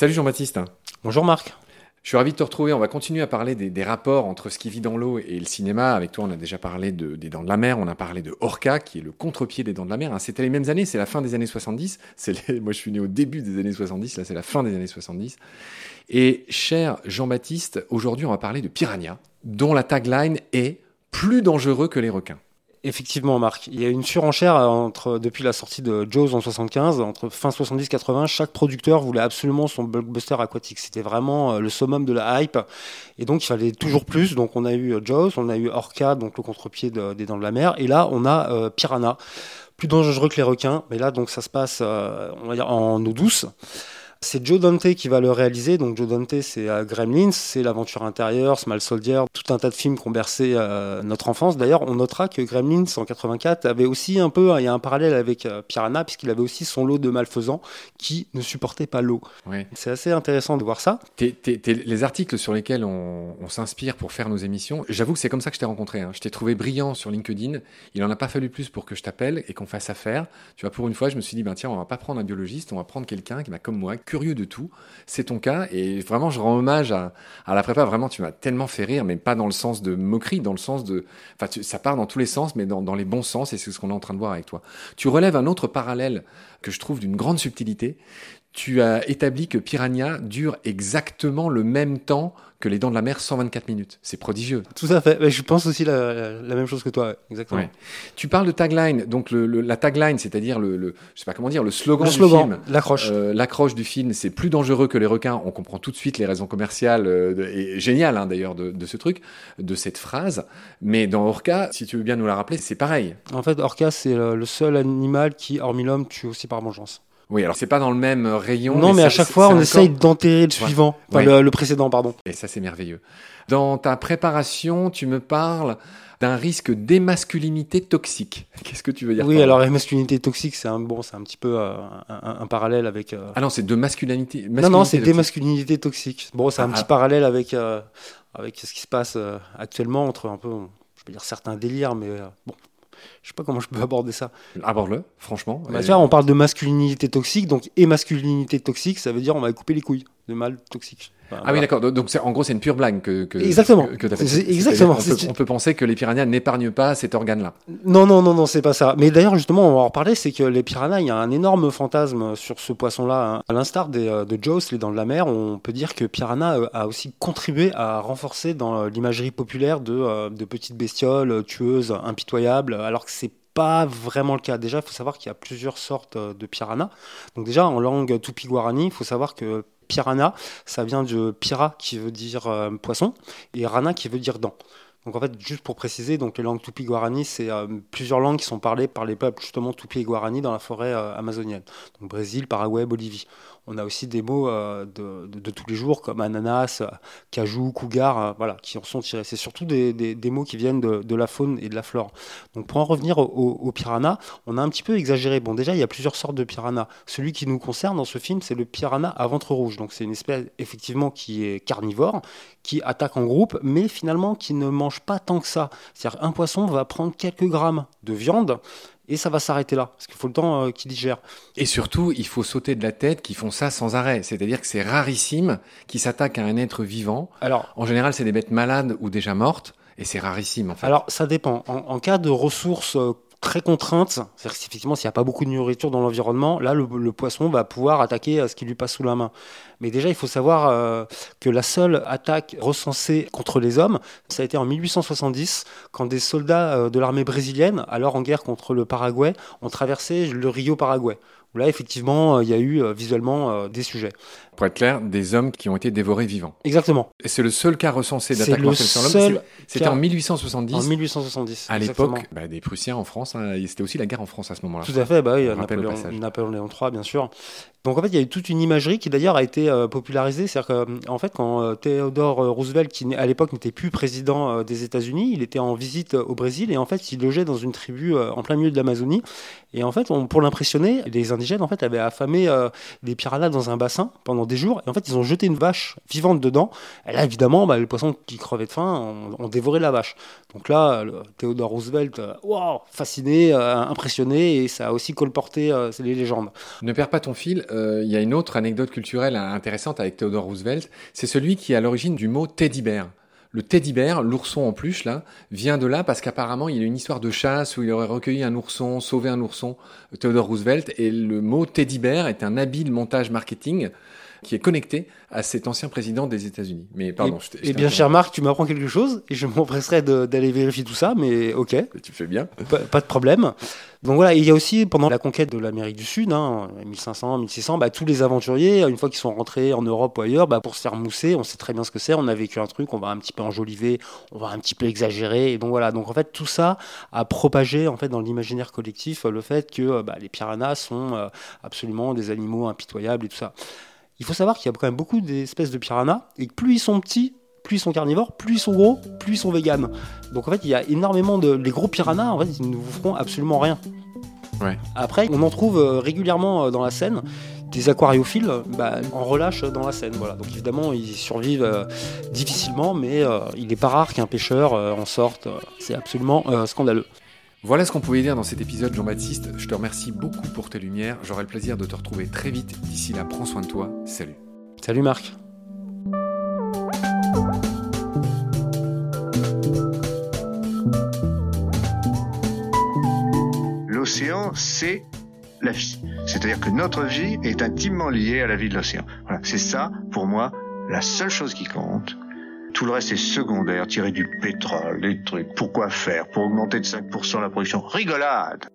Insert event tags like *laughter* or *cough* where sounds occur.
Salut Jean-Baptiste. Bonjour Marc. Je suis ravi de te retrouver. On va continuer à parler des, rapports entre ce qui vit dans l'eau et le cinéma. Avec toi, on a déjà parlé des Dents de la Mer. On a parlé de Orca, qui est le contre-pied des Dents de la Mer. Hein, c'était les mêmes années. C'est la fin des années 70. Moi, je suis né au début des années 70. Là, c'est la fin des années 70. Et cher Jean-Baptiste, aujourd'hui, on va parler de Piranha, dont la tagline est plus dangereux que les requins. Effectivement, Marc, il y a une surenchère entre, depuis la sortie de Jaws en 75, entre fin 70-80, chaque producteur voulait absolument son blockbuster aquatique. C'était vraiment euh, le summum de la hype. Et donc, il fallait toujours plus. Donc, on a eu euh, Jaws, on a eu Orca, donc le contre-pied des Dents de la Mer. Et là, on a euh, Piranha, plus dangereux que les requins. Mais là, donc, ça se passe, on va dire, en eau douce. C'est Joe Dante qui va le réaliser. Donc Joe Dante, c'est euh, Gremlins, c'est l'aventure intérieure, Small Soldier, tout un tas de films qui ont bercé euh, notre enfance. D'ailleurs, on notera que Gremlins en 84 avait aussi un peu, il y a un parallèle avec euh, Piranha, puisqu'il avait aussi son lot de malfaisants qui ne supportaient pas l'eau. C'est assez intéressant de voir ça. les articles sur lesquels on, s'inspire pour faire nos émissions, j'avoue que c'est comme ça que je t'ai rencontré. Hein. Je t'ai trouvé brillant sur LinkedIn. Il en a pas fallu plus pour que je t'appelle et qu'on fasse affaire. Tu vois, pour une fois, je me suis dit, ben tiens, on va pas prendre un biologiste, on va prendre quelqu'un qui, m'a comme moi, curieux de tout. C'est ton cas. Et vraiment, je rends hommage à, la prépa. Vraiment, tu m'as tellement fait rire, mais pas dans le sens de moquerie, dans le sens de. Enfin, ça part dans tous les sens, mais dans, dans les bons sens. Et c'est ce qu'on est en train de voir avec toi. Tu relèves un autre parallèle que je trouve d'une grande subtilité. Tu as établi que Piranha dure exactement le même temps que les dents de la mer 124 minutes. C'est prodigieux. Tout à fait. Je pense aussi la, même chose que toi. Exactement. Tu parles de tagline. Donc le, la tagline, c'est-à-dire le, le, je sais pas comment dire, le slogan, du film. L'accroche. Euh, l'accroche du film, c'est plus dangereux que les requins. On comprend tout de suite les raisons commerciales euh, et géniales hein, d'ailleurs de, de, ce truc, de cette phrase. Mais dans Orca, si tu veux bien nous la rappeler, c'est pareil. En fait, Orca, c'est le seul animal qui, hormis l'homme, tue aussi par vengeance. Oui, alors c'est pas dans le même rayon. Non, mais, à chaque fois, on essaye d'enterrer le suivant, Le, précédent, pardon. Et ça, c'est merveilleux. Dans ta préparation, tu me parles d'un risque d'émasculinité toxique. *laughs* Qu'est-ce que tu veux dire Oui, alors masculinité toxique, c'est un bon, c'est un petit peu euh, un, parallèle avec. Euh, ah non, c'est de masculinité. non, non, c'est démasculinité toxique. Bon, c'est un ah, petit ah. parallèle avec euh, avec ce qui se passe actuellement entre un peu, je peux dire certains délires, mais bon, je sais pas comment je peux *laughs* aborder ça. Aborde-le, franchement. Bah, on parle de masculinité toxique, donc et masculinité toxique, ça veut dire on va couper les couilles de mâle toxique ah oui, d'accord. Donc, en gros, c'est une pure blague que, que exactement. Que, as fait. Exactement. On peut, penser que les piranhas n'épargnent pas cet organe-là. Non, non, non, non, c'est pas ça. Mais d'ailleurs, justement, on va en reparler. C'est que les piranhas, il y a un énorme fantasme sur ce poisson-là. Hein. À l'instar euh, de Jaws, les dents de la mer, on peut dire que piranha euh, a aussi contribué à renforcer dans euh, l'imagerie populaire de, de petites bestioles tueuses, impitoyables, alors que c'est pas vraiment le cas. Déjà, il faut savoir qu'il y a plusieurs sortes de piranhas. Donc déjà, en langue tupi-guarani, il faut savoir que piranha, ça vient de pira qui veut dire euh, poisson et rana qui veut dire dent. Donc en fait, juste pour préciser, donc les langues tupi-guarani, c'est euh, plusieurs langues qui sont parlées par les peuples justement tupi et guarani dans la forêt euh, amazonienne. Donc Brésil, Paraguay, Bolivie. On a aussi des mots euh, de, tous les jours comme ananas, cajou, cougar, voilà, qui en sont tirés. C'est surtout des, mots qui viennent de, la faune et de la flore. Donc pour en revenir au, piranha, on a un petit peu exagéré. Bon, déjà, il y a plusieurs sortes de piranha. Celui qui nous concerne dans ce film, c'est le piranha à ventre rouge. Donc c'est une espèce effectivement qui est carnivore, qui attaque en groupe, mais finalement qui ne mange pas tant que ça. C'est-à-dire un poisson va prendre quelques grammes de viande et ça va s'arrêter là, parce qu'il faut le temps euh, qu'il digère. Et surtout, il faut sauter de la tête qu'ils font ça sans arrêt. C'est-à-dire que c'est rarissime qu'ils s'attaquent à un être vivant. Alors, en général, c'est des bêtes malades ou déjà mortes, et c'est rarissime en fait. Alors, ça dépend. En, cas de ressources euh, très contrainte, c'est-à-dire qu'effectivement, s'il n'y a pas beaucoup de nourriture dans l'environnement, là, le, poisson va pouvoir attaquer ce qui lui passe sous la main. Mais déjà, il faut savoir euh, que la seule attaque recensée contre les hommes, ça a été en 1870, quand des soldats euh, de l'armée brésilienne, alors en guerre contre le Paraguay, ont traversé le Rio Paraguay. Là, effectivement, euh, il y a eu visuellement des sujets pour être clair, des hommes qui ont été dévorés vivants. Exactement. Et c'est le seul cas recensé d'attaque mortelle sur l'homme. C'était en 1870. En 1870. À l'époque bah, des Prussiens en France. Hein, c'était aussi la guerre en France à ce moment-là. Tout à fait. Bah oui, Napoléon, Napoléon, Léon III, bien sûr. Donc en fait, il y a eu toute une imagerie qui d'ailleurs a été euh, popularisée. C'est-à-dire qu'en fait, quand euh, Theodore euh, Roosevelt, qui à l'époque n'était plus président des États-Unis, il était en visite au Brésil et en fait, il logeait dans une tribu en plein milieu de l'Amazonie. Et en fait, on, pour l'impressionner, les indigènes en fait avaient affamé des piranhas dans un bassin pendant des jours. Et en fait, ils ont jeté une vache vivante dedans. Et là, évidemment, bah, les poissons qui crevaient de faim ont, dévoré la vache. Donc là, Theodore Roosevelt, wow, fasciné, impressionné, et ça a aussi colporté les légendes. Ne perds pas ton fil. Il y a une autre anecdote culturelle intéressante avec Theodore Roosevelt. C'est celui qui est à l'origine du mot teddy bear. Le teddy bear, l'ourson en plus, là, vient de là parce qu'apparemment il y a une histoire de chasse où il aurait recueilli un ourson, sauvé un ourson, Theodore Roosevelt, et le mot teddy bear est un habile montage marketing qui est connecté à cet ancien président des États-Unis. Mais pardon. Eh, je, eh bien, cher Marc, tu m'apprends quelque chose et je *laughs* m'empresserai d'aller vérifier tout ça, mais ok. Tu fais bien. Pas, de problème. Donc voilà, il y a aussi pendant la conquête de l'Amérique du Sud, hein, 1500, 1600, bah, tous les aventuriers, une fois qu'ils sont rentrés en Europe ou ailleurs, bah, pour se faire mousser, on sait très bien ce que c'est, on a vécu un truc, on va un petit peu enjoliver, on va un petit peu exagérer, et donc voilà. Donc en fait, tout ça a propagé en fait dans l'imaginaire collectif le fait que bah, les piranhas sont euh, absolument des animaux impitoyables et tout ça. Il faut savoir qu'il y a quand même beaucoup d'espèces de piranhas, et que plus ils sont petits, plus ils sont carnivores, plus ils sont gros, plus ils sont véganes. Donc en fait, il y a énormément de. Les gros piranhas, en fait, ils ne vous feront absolument rien. Après, on en trouve euh, régulièrement euh, dans la Seine. Des aquariophiles bah, en relâche dans la Seine. Voilà. Donc évidemment, ils survivent euh, difficilement, mais il n'est pas rare qu'un pêcheur en sorte. c'est absolument scandaleux. Voilà ce qu'on pouvait dire dans cet épisode, Jean-Baptiste. Je te remercie beaucoup pour tes lumières. J'aurai le plaisir de te retrouver très vite. D'ici là, prends soin de toi. Salut. Salut Marc. L'océan, c'est la vie. C'est-à-dire que notre vie est intimement liée à la vie de l'océan. Voilà, c'est ça, pour moi, la seule chose qui compte. Tout le reste est secondaire, tirer du pétrole, des trucs. Pourquoi faire? Pour augmenter de 5% la production. Rigolade